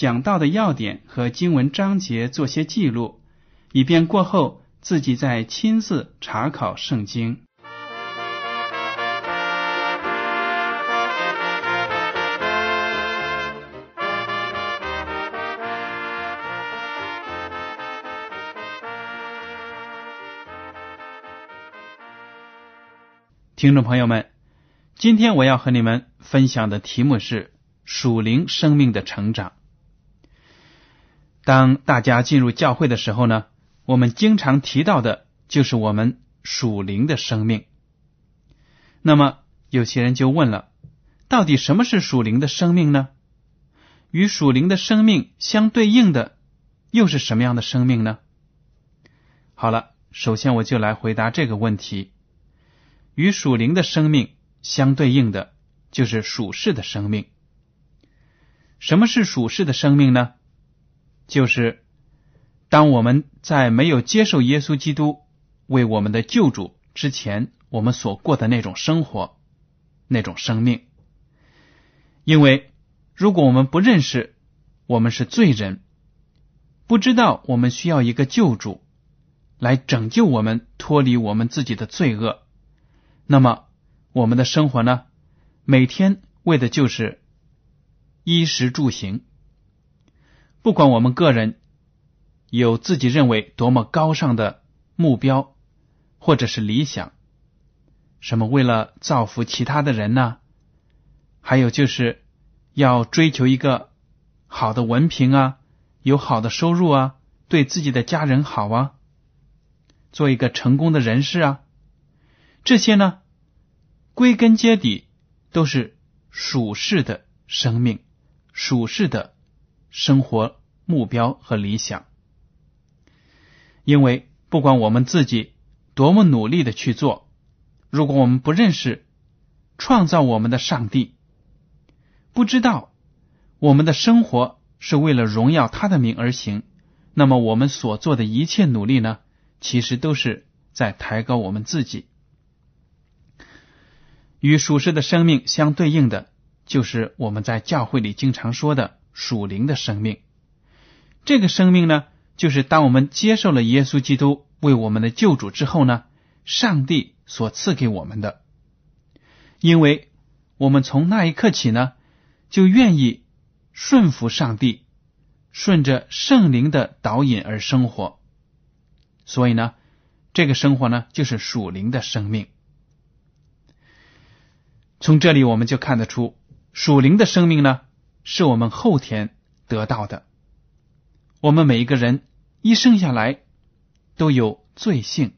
讲到的要点和经文章节做些记录，以便过后自己再亲自查考圣经。听众朋友们，今天我要和你们分享的题目是属灵生命的成长。当大家进入教会的时候呢，我们经常提到的就是我们属灵的生命。那么有些人就问了：到底什么是属灵的生命呢？与属灵的生命相对应的又是什么样的生命呢？好了，首先我就来回答这个问题。与属灵的生命相对应的，就是属世的生命。什么是属世的生命呢？就是当我们在没有接受耶稣基督为我们的救主之前，我们所过的那种生活，那种生命。因为如果我们不认识我们是罪人，不知道我们需要一个救主来拯救我们，脱离我们自己的罪恶。那么，我们的生活呢？每天为的就是衣食住行。不管我们个人有自己认为多么高尚的目标，或者是理想，什么为了造福其他的人呢？还有就是要追求一个好的文凭啊，有好的收入啊，对自己的家人好啊，做一个成功的人士啊。这些呢，归根结底都是属世的生命、属世的生活目标和理想。因为不管我们自己多么努力的去做，如果我们不认识创造我们的上帝，不知道我们的生活是为了荣耀他的名而行，那么我们所做的一切努力呢，其实都是在抬高我们自己。与属世的生命相对应的，就是我们在教会里经常说的属灵的生命。这个生命呢，就是当我们接受了耶稣基督为我们的救主之后呢，上帝所赐给我们的。因为我们从那一刻起呢，就愿意顺服上帝，顺着圣灵的导引而生活。所以呢，这个生活呢，就是属灵的生命。从这里我们就看得出，属灵的生命呢，是我们后天得到的。我们每一个人一生下来都有罪性，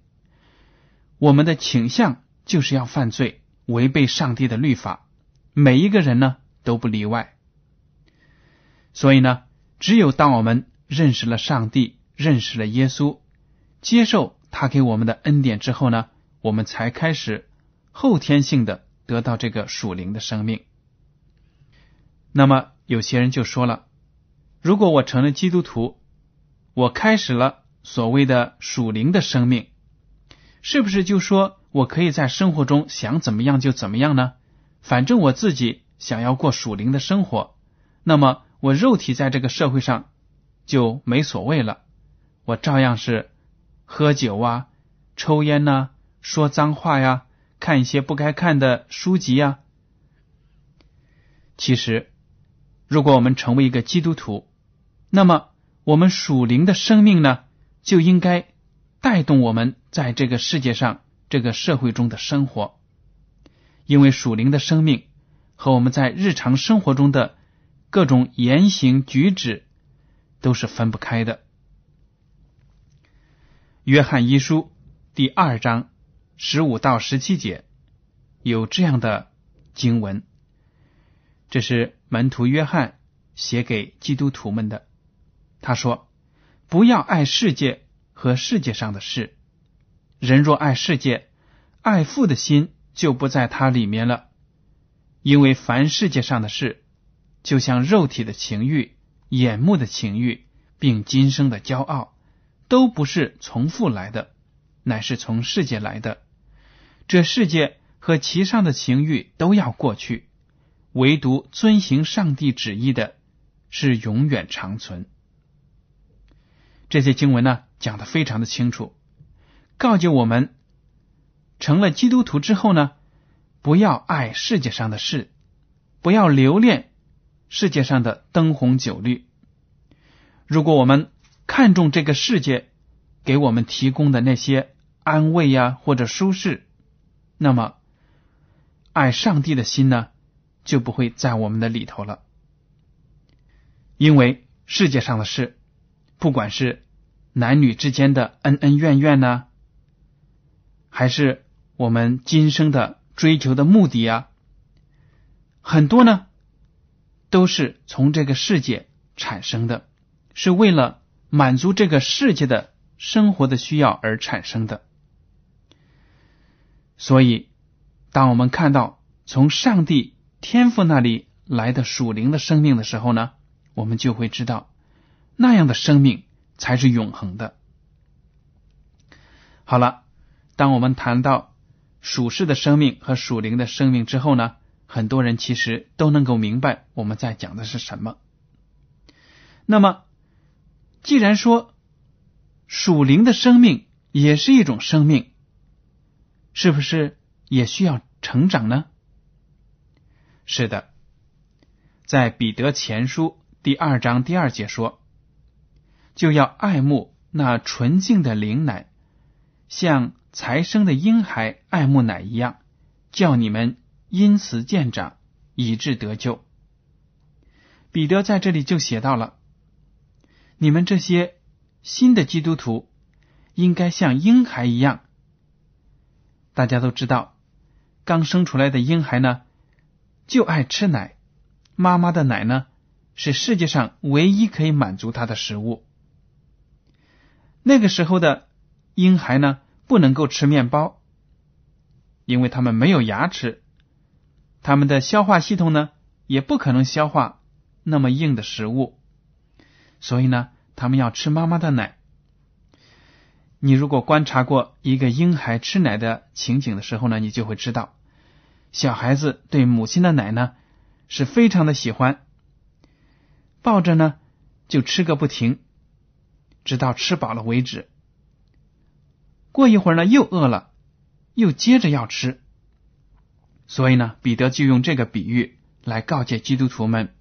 我们的倾向就是要犯罪，违背上帝的律法。每一个人呢都不例外。所以呢，只有当我们认识了上帝，认识了耶稣，接受他给我们的恩典之后呢，我们才开始后天性的。得到这个属灵的生命，那么有些人就说了：如果我成了基督徒，我开始了所谓的属灵的生命，是不是就说我可以在生活中想怎么样就怎么样呢？反正我自己想要过属灵的生活，那么我肉体在这个社会上就没所谓了，我照样是喝酒啊、抽烟呐、说脏话呀。看一些不该看的书籍呀。其实，如果我们成为一个基督徒，那么我们属灵的生命呢，就应该带动我们在这个世界上、这个社会中的生活，因为属灵的生命和我们在日常生活中的各种言行举止都是分不开的。约翰一书第二章十五到十七节有这样的经文，这是门徒约翰写给基督徒们的。他说：“不要爱世界和世界上的事。人若爱世界，爱父的心就不在他里面了。因为凡世界上的事，就像肉体的情欲、眼目的情欲，并今生的骄傲，都不是从父来的，乃是从世界来的。这世界和其上的情欲都要过去，唯独遵行上帝旨意的，是永远长存。”这些经文呢讲的非常的清楚，告诫我们成了基督徒之后呢，不要爱世界上的事，不要留恋世界上的灯红酒绿。如果我们看重这个世界给我们提供的那些安慰呀或者舒适，那么爱上帝的心呢就不会在我们的里头了，因为世界上的事。不管是男女之间的恩恩怨怨呢，还是我们今生的追求的目的啊，很多呢都是从这个世界产生的，是为了满足这个世界的生活的需要而产生的。所以，当我们看到从上帝天赋那里来的属灵的生命的时候呢，我们就会知道。那样的生命才是永恒的。好了，当我们谈到属世的生命和属灵的生命之后呢，很多人其实都能够明白我们在讲的是什么。那么，既然说属灵的生命也是一种生命，是不是也需要成长呢？是的，在彼得前书第二章第二节说。就要爱慕那纯净的灵奶，像才生的婴孩爱慕奶一样，叫你们因此见长，以致得救。彼得在这里就写到了：你们这些新的基督徒，应该像婴孩一样。大家都知道，刚生出来的婴孩呢，就爱吃奶，妈妈的奶呢，是世界上唯一可以满足他的食物。那个时候的婴孩呢，不能够吃面包，因为他们没有牙齿，他们的消化系统呢，也不可能消化那么硬的食物，所以呢，他们要吃妈妈的奶。你如果观察过一个婴孩吃奶的情景的时候呢，你就会知道，小孩子对母亲的奶呢是非常的喜欢，抱着呢就吃个不停。直到吃饱了为止。过一会儿呢，又饿了，又接着要吃。所以呢，彼得就用这个比喻来告诫基督徒们：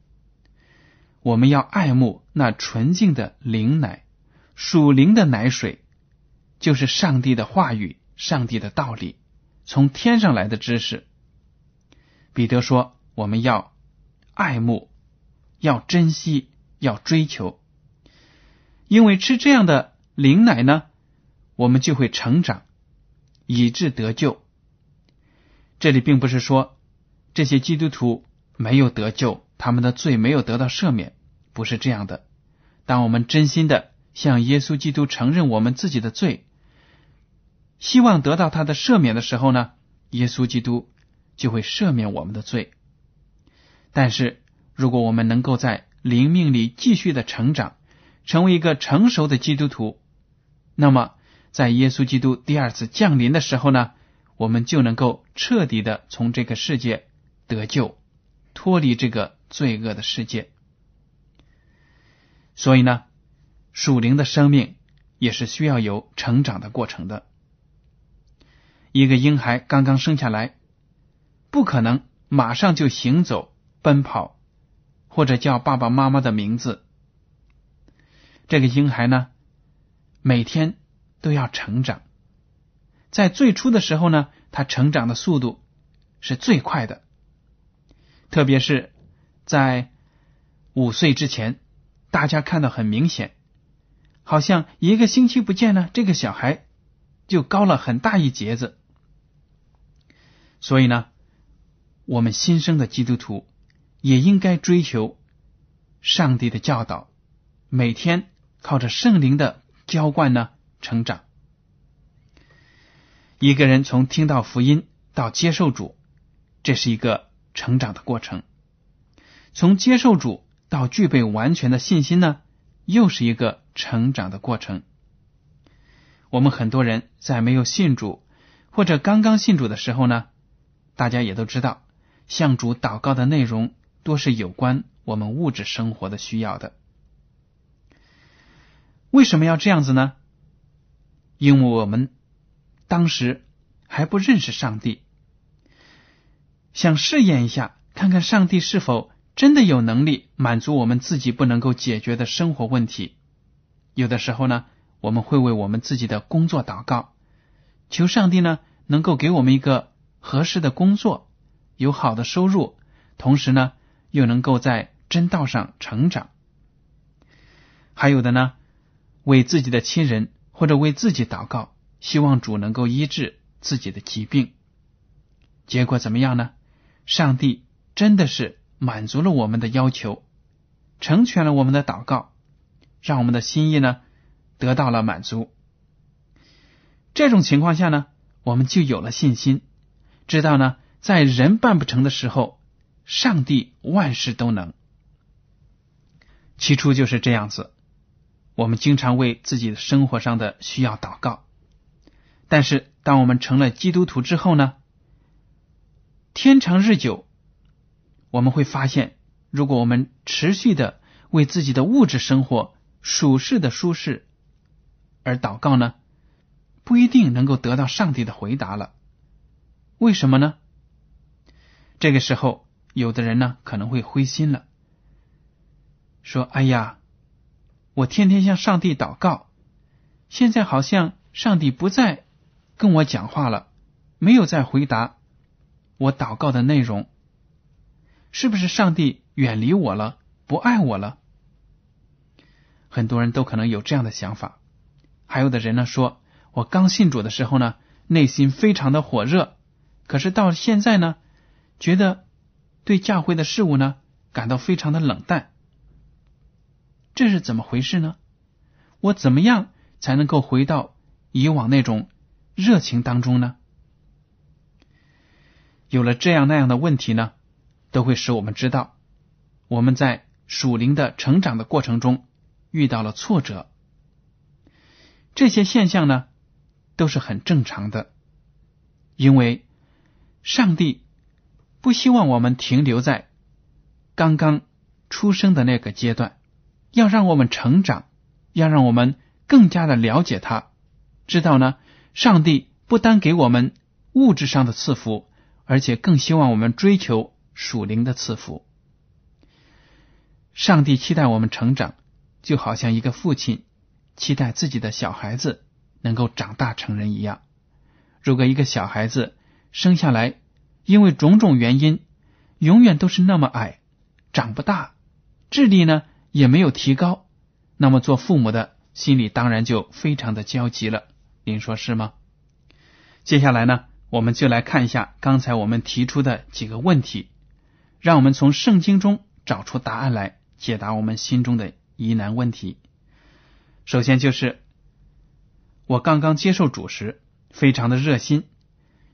我们要爱慕那纯净的灵奶，属灵的奶水，就是上帝的话语、上帝的道理，从天上来的知识。彼得说：我们要爱慕，要珍惜，要追求。因为吃这样的灵奶呢，我们就会成长，以致得救。这里并不是说这些基督徒没有得救，他们的罪没有得到赦免，不是这样的。当我们真心的向耶稣基督承认我们自己的罪，希望得到他的赦免的时候呢，耶稣基督就会赦免我们的罪。但是，如果我们能够在灵命里继续的成长，成为一个成熟的基督徒，那么在耶稣基督第二次降临的时候呢，我们就能够彻底的从这个世界得救，脱离这个罪恶的世界。所以呢，属灵的生命也是需要有成长的过程的。一个婴孩刚刚生下来，不可能马上就行走、奔跑，或者叫爸爸妈妈的名字。这个婴孩呢，每天都要成长。在最初的时候呢，他成长的速度是最快的，特别是在五岁之前，大家看到很明显，好像一个星期不见呢，这个小孩就高了很大一截子。所以呢，我们新生的基督徒也应该追求上帝的教导，每天靠着圣灵的浇灌呢成长。一个人从听到福音到接受主，这是一个成长的过程；从接受主到具备完全的信心呢，又是一个成长的过程。我们很多人在没有信主或者刚刚信主的时候呢，大家也都知道，向主祷告的内容多是有关我们物质生活的需要的。为什么要这样子呢？因为我们。当时还不认识上帝，想试验一下，看看上帝是否真的有能力满足我们自己不能够解决的生活问题。有的时候呢，我们会为我们自己的工作祷告，求上帝呢能够给我们一个合适的工作，有好的收入，同时呢又能够在真道上成长。还有的呢，为自己的亲人或者为自己祷告。希望主能够医治自己的疾病，结果怎么样呢？上帝真的是满足了我们的要求，成全了我们的祷告，让我们的心意呢得到了满足。这种情况下呢，我们就有了信心，知道呢，在人办不成的时候，上帝万事都能。起初就是这样子，我们经常为自己生活上的需要祷告。但是，当我们成了基督徒之后呢？天长日久，我们会发现，如果我们持续的为自己的物质生活、属世的舒适而祷告呢，不一定能够得到上帝的回答了。为什么呢？这个时候，有的人呢可能会灰心了，说：“哎呀，我天天向上帝祷告，现在好像上帝不再。”跟我讲话了，没有再回答我祷告的内容，是不是上帝远离我了，不爱我了？很多人都可能有这样的想法。还有的人呢，说我刚信主的时候呢，内心非常的火热，可是到现在呢，觉得对教会的事物呢，感到非常的冷淡。这是怎么回事呢？我怎么样才能够回到以往那种？热情当中呢，有了这样那样的问题呢，都会使我们知道，我们在属灵的成长的过程中遇到了挫折。这些现象呢，都是很正常的，因为上帝不希望我们停留在刚刚出生的那个阶段，要让我们成长，要让我们更加的了解他，知道呢。上帝不单给我们物质上的赐福，而且更希望我们追求属灵的赐福。上帝期待我们成长，就好像一个父亲期待自己的小孩子能够长大成人一样。如果一个小孩子生下来，因为种种原因，永远都是那么矮，长不大，智力呢也没有提高，那么做父母的心里当然就非常的焦急了。您说是吗？接下来呢，我们就来看一下刚才我们提出的几个问题，让我们从圣经中找出答案来解答我们心中的疑难问题。首先就是我刚刚接受主时非常的热心，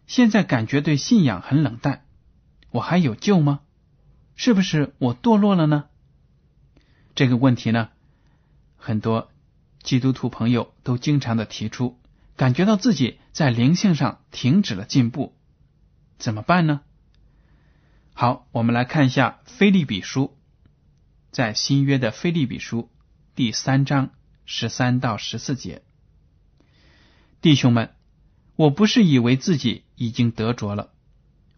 现在感觉对信仰很冷淡，我还有救吗？是不是我堕落了呢？这个问题呢，很多基督徒朋友都经常的提出。感觉到自己在灵性上停止了进步，怎么办呢？好，我们来看一下《菲利比书》在新约的《菲利比书》第三章十三到十四节。弟兄们，我不是以为自己已经得着了，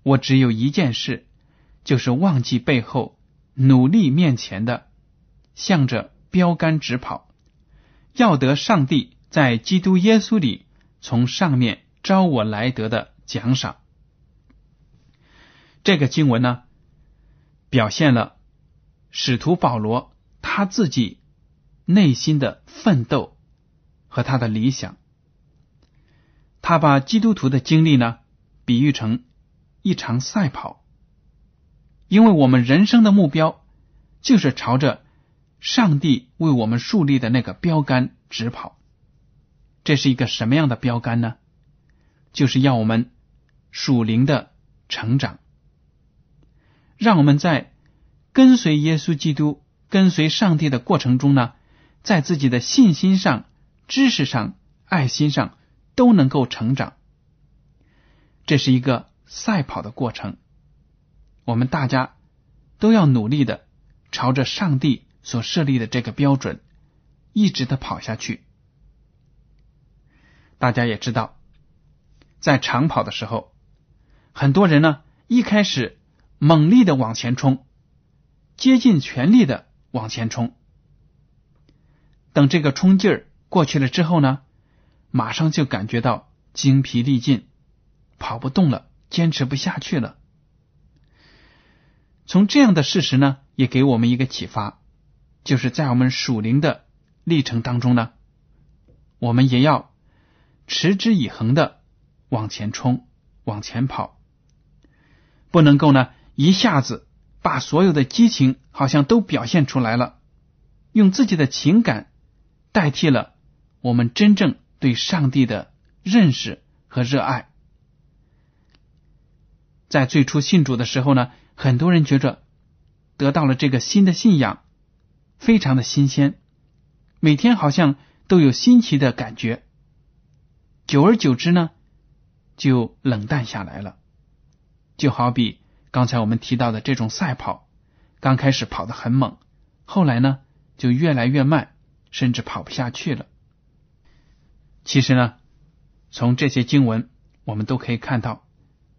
我只有一件事，就是忘记背后，努力面前的，向着标杆直跑，要得上帝在基督耶稣里从上面招我来得的奖赏。这个经文呢，表现了使徒保罗他自己内心的奋斗和他的理想。他把基督徒的经历呢，比喻成一场赛跑，因为我们人生的目标就是朝着上帝为我们树立的那个标杆直跑。这是一个什么样的标杆呢？就是要我们属灵的成长，让我们在跟随耶稣基督、跟随上帝的过程中呢，在自己的信心上、知识上、爱心上。都能够成长，这是一个赛跑的过程。我们大家都要努力的朝着上帝所设立的这个标准，一直的跑下去。大家也知道，在长跑的时候，很多人呢一开始猛力的往前冲，竭尽全力的往前冲，等这个冲劲儿过去了之后呢？马上就感觉到精疲力尽，跑不动了，坚持不下去了。从这样的事实呢，也给我们一个启发，就是在我们属灵的历程当中呢，我们也要持之以恒的往前冲、往前跑，不能够呢一下子把所有的激情好像都表现出来了，用自己的情感代替了我们真正。对上帝的认识和热爱，在最初信主的时候呢，很多人觉着得到了这个新的信仰，非常的新鲜，每天好像都有新奇的感觉。久而久之呢，就冷淡下来了。就好比刚才我们提到的这种赛跑，刚开始跑得很猛，后来呢就越来越慢，甚至跑不下去了。其实呢，从这些经文，我们都可以看到，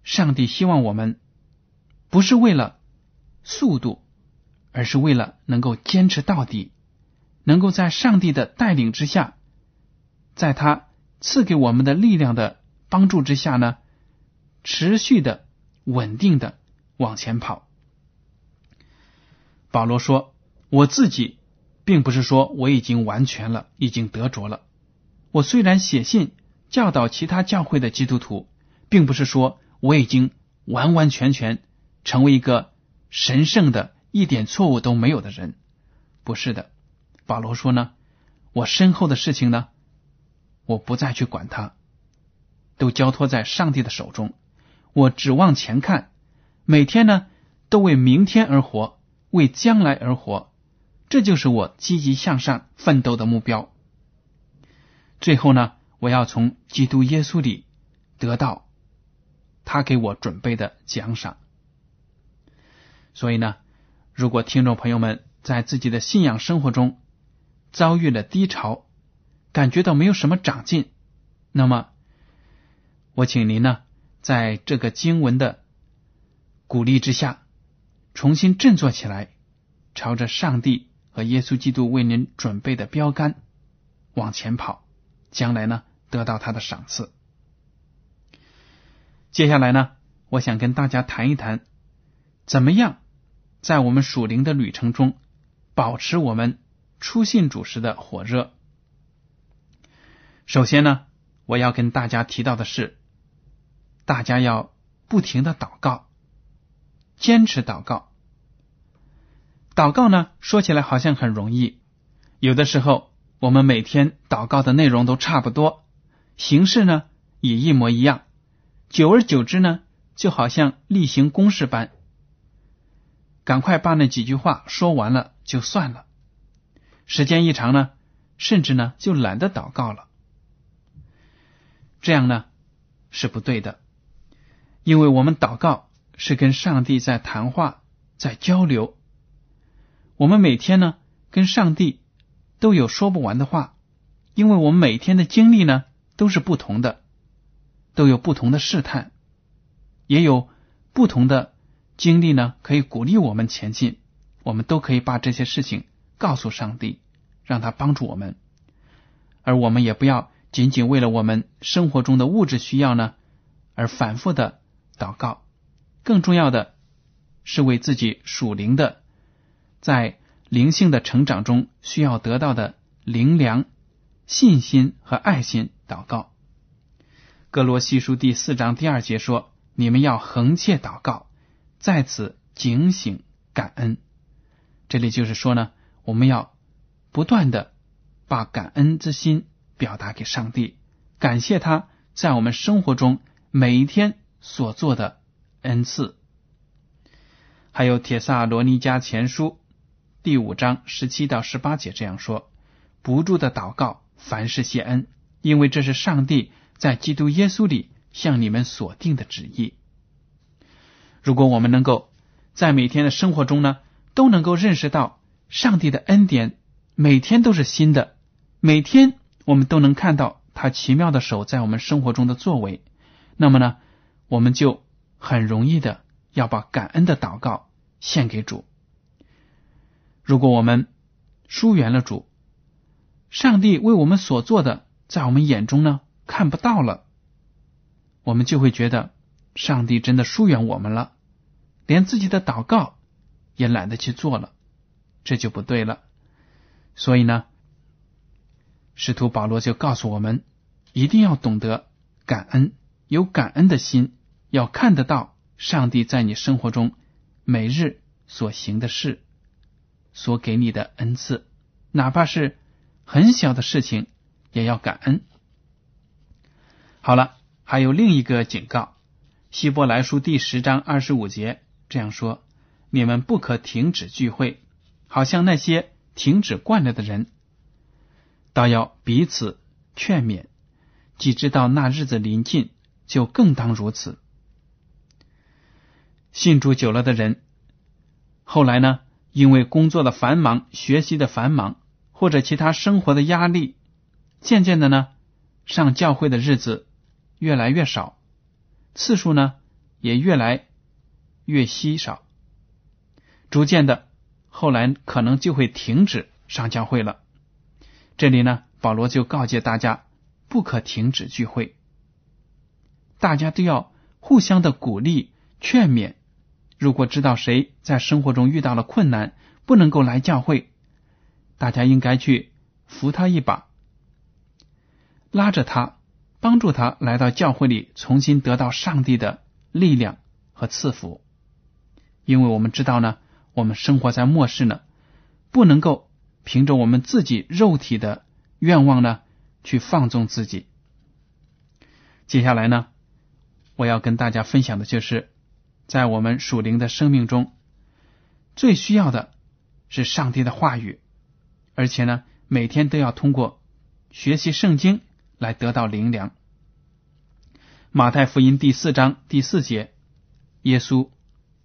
上帝希望我们不是为了速度，而是为了能够坚持到底，能够在上帝的带领之下，在他赐给我们的力量的帮助之下呢，持续的、稳定的往前跑。保罗说：“我自己并不是说我已经完全了，已经得着了。”我虽然写信教导其他教会的基督徒，并不是说我已经完完全全成为一个神圣的、一点错误都没有的人，不是的。保罗说呢，我身后的事情呢，我不再去管它，都交托在上帝的手中。我只往前看，每天呢都为明天而活，为将来而活，这就是我积极向上奋斗的目标。最后呢，我要从基督耶稣里得到他给我准备的奖赏。所以呢，如果听众朋友们在自己的信仰生活中遭遇了低潮，感觉到没有什么长进，那么我请您呢，在这个经文的鼓励之下，重新振作起来，朝着上帝和耶稣基督为您准备的标杆往前跑。将来呢，得到他的赏赐。接下来呢，我想跟大家谈一谈，怎么样在我们属灵的旅程中保持我们初信主时的火热。首先呢，我要跟大家提到的是，大家要不停的祷告，坚持祷告。祷告呢，说起来好像很容易，有的时候。我们每天祷告的内容都差不多，形式呢也一模一样，久而久之呢，就好像例行公事般，赶快把那几句话说完了就算了。时间一长呢，甚至呢就懒得祷告了。这样呢是不对的，因为我们祷告是跟上帝在谈话，在交流。我们每天呢跟上帝。都有说不完的话，因为我们每天的经历呢都是不同的，都有不同的试探，也有不同的经历呢，可以鼓励我们前进。我们都可以把这些事情告诉上帝，让他帮助我们。而我们也不要仅仅为了我们生活中的物质需要呢，而反复的祷告。更重要的是为自己属灵的，在灵性的成长中需要得到的灵粮、信心和爱心祷告。哥罗西书第四章第二节说：“你们要横切祷告，在此警醒感恩。”这里就是说呢，我们要不断的把感恩之心表达给上帝，感谢他在我们生活中每一天所做的恩赐。还有《铁萨罗尼迦前书》第五章十七到十八节这样说：“不住的祷告，凡事谢恩，因为这是上帝在基督耶稣里向你们所定的旨意。”如果我们能够在每天的生活中呢，都能够认识到上帝的恩典，每天都是新的，每天我们都能看到他奇妙的手在我们生活中的作为。那么呢，我们就很容易的要把感恩的祷告献给主。如果我们疏远了主，上帝为我们所做的，在我们眼中呢看不到了，我们就会觉得上帝真的疏远我们了，连自己的祷告。也懒得去做了，这就不对了。所以呢，使徒保罗就告诉我们，一定要懂得感恩，有感恩的心，要看得到上帝在你生活中每日所行的事，所给你的恩赐，哪怕是很小的事情，也要感恩。好了，还有另一个警告，《希伯来书》第十章二十五节这样说。你们不可停止聚会，好像那些停止惯了的人，倒要彼此劝勉。既知道那日子临近，就更当如此。信主久了的人，后来呢，因为工作的繁忙、学习的繁忙，或者其他生活的压力，渐渐的呢，上教会的日子越来越少，次数呢也越来越稀少。逐渐的，后来可能就会停止上教会了。这里呢，保罗就告诫大家不可停止聚会，大家都要互相的鼓励劝勉。如果知道谁在生活中遇到了困难，不能够来教会，大家应该去扶他一把，拉着他，帮助他来到教会里，重新得到上帝的力量和赐福。因为我们知道呢。我们生活在末世呢，不能够凭着我们自己肉体的愿望呢去放纵自己。接下来呢，我要跟大家分享的就是，在我们属灵的生命中，最需要的是上帝的话语，而且呢，每天都要通过学习圣经来得到灵粮。马太福音第四章第四节，耶稣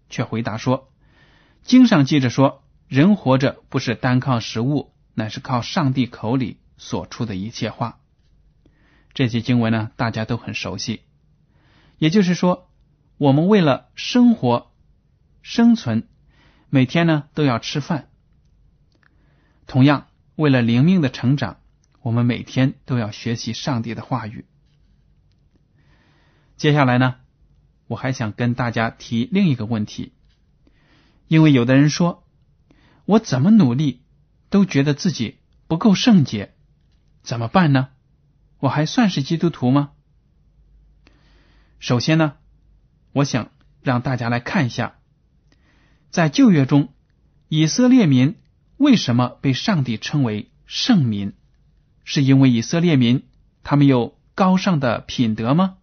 却回答说。经上记着说，人活着不是单靠食物，乃是靠上帝口里所出的一切话。这些经文呢，大家都很熟悉。也就是说，我们为了生活、生存，每天呢都要吃饭。同样，为了灵命的成长，我们每天都要学习上帝的话语。接下来呢，我还想跟大家提另一个问题。因为有的人说，我怎么努力都觉得自己不够圣洁，怎么办呢？我还算是基督徒吗？首先呢，我想让大家来看一下，在旧约中，以色列民为什么被上帝称为圣民？是因为以色列民他们有高尚的品德吗？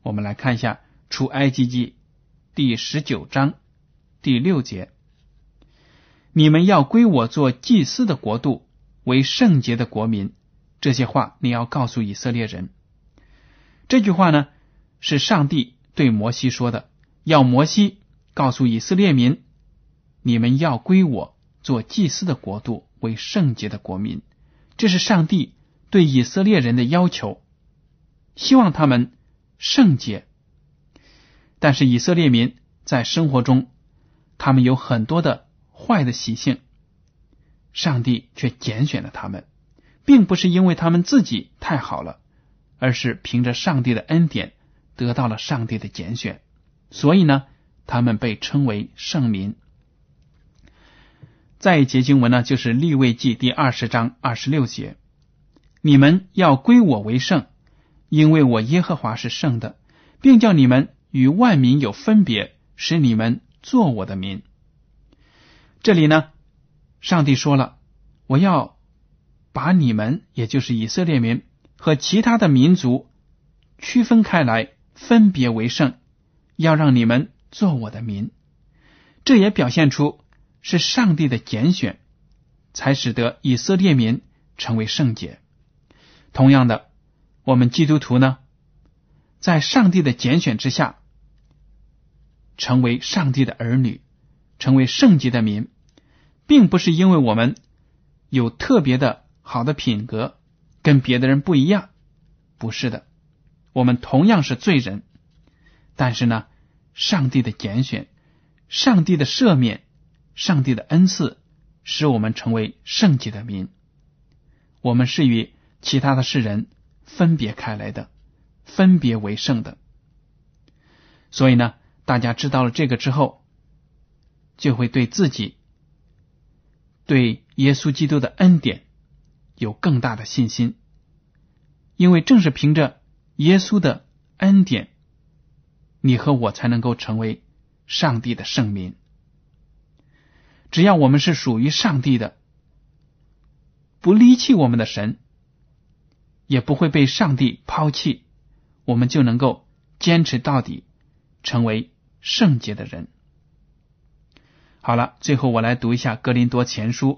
我们来看一下《出埃及记》第十九章。第六节，你们要归我做祭司的国度，为圣洁的国民。这些话你要告诉以色列人。这句话呢，是上帝对摩西说的，要摩西告诉以色列民：你们要归我做祭司的国度，为圣洁的国民。这是上帝对以色列人的要求，希望他们圣洁。但是以色列民在生活中，他们有很多的坏的习性，上帝却拣选了他们，并不是因为他们自己太好了，而是凭着上帝的恩典得到了上帝的拣选，所以呢，他们被称为圣民。再一节经文呢，就是立位记第二十章二十六节：“你们要归我为圣，因为我耶和华是圣的，并叫你们与万民有分别，使你们做我的民。”这里呢，上帝说了：“我要把你们，也就是以色列民和其他的民族区分开来，分别为圣，要让你们做我的民。”这也表现出。是上帝的拣选，才使得以色列民成为圣洁。同样的，我们基督徒呢，在上帝的拣选之下，成为上帝的儿女，成为圣洁的民，并不是因为我们有特别的好的品格，跟别的人不一样，不是的，我们同样是罪人。但是呢，上帝的拣选，上帝的赦免。上帝的恩赐使我们成为圣洁的民，我们是与其他的世人分别开来的，分别为圣的。所以呢，大家知道了这个之后，就会对自己、对耶稣基督的恩典有更大的信心，因为正是凭着耶稣的恩典，你和我才能够成为上帝的圣民。只要我们是属于上帝的，不离弃我们的神，也不会被上帝抛弃，我们就能够坚持到底，成为圣洁的人。好了，最后我来读一下《格林多前书》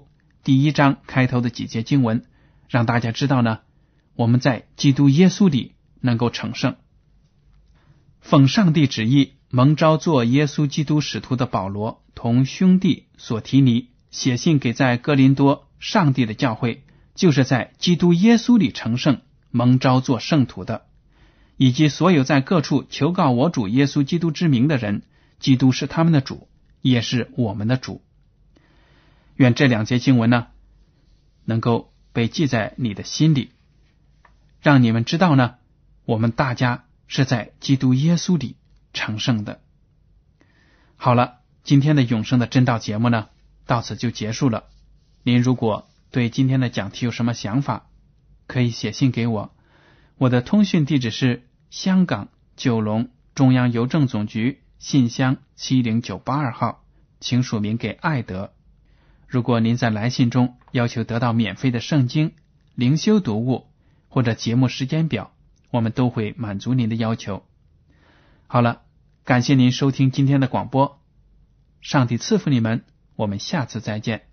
第一章开头的几节经文，让大家知道呢，我们在基督耶稣里能够成圣，奉上帝旨意。蒙召做耶稣基督使徒的保罗，同兄弟所提尼写信给在哥林多上帝的教会，就是在基督耶稣里成圣、蒙召做圣徒的，以及所有在各处求告我主耶稣基督之名的人，基督是他们的主，也是我们的主。愿这两节经文呢，能够被记在你的心里，让你们知道呢，我们大家是在基督耶稣里。成圣的。好了，今天的永生的真道节目呢，到此就结束了。您如果对今天的讲题有什么想法，可以写信给我。我的通讯地址是香港九龙中央邮政总局信箱七零九八二号，请署名给爱德。如果您在来信中要求得到免费的圣经灵修读物或者节目时间表，我们都会满足您的要求。好了，感谢您收听今天的广播，上帝赐福你们，我们下次再见。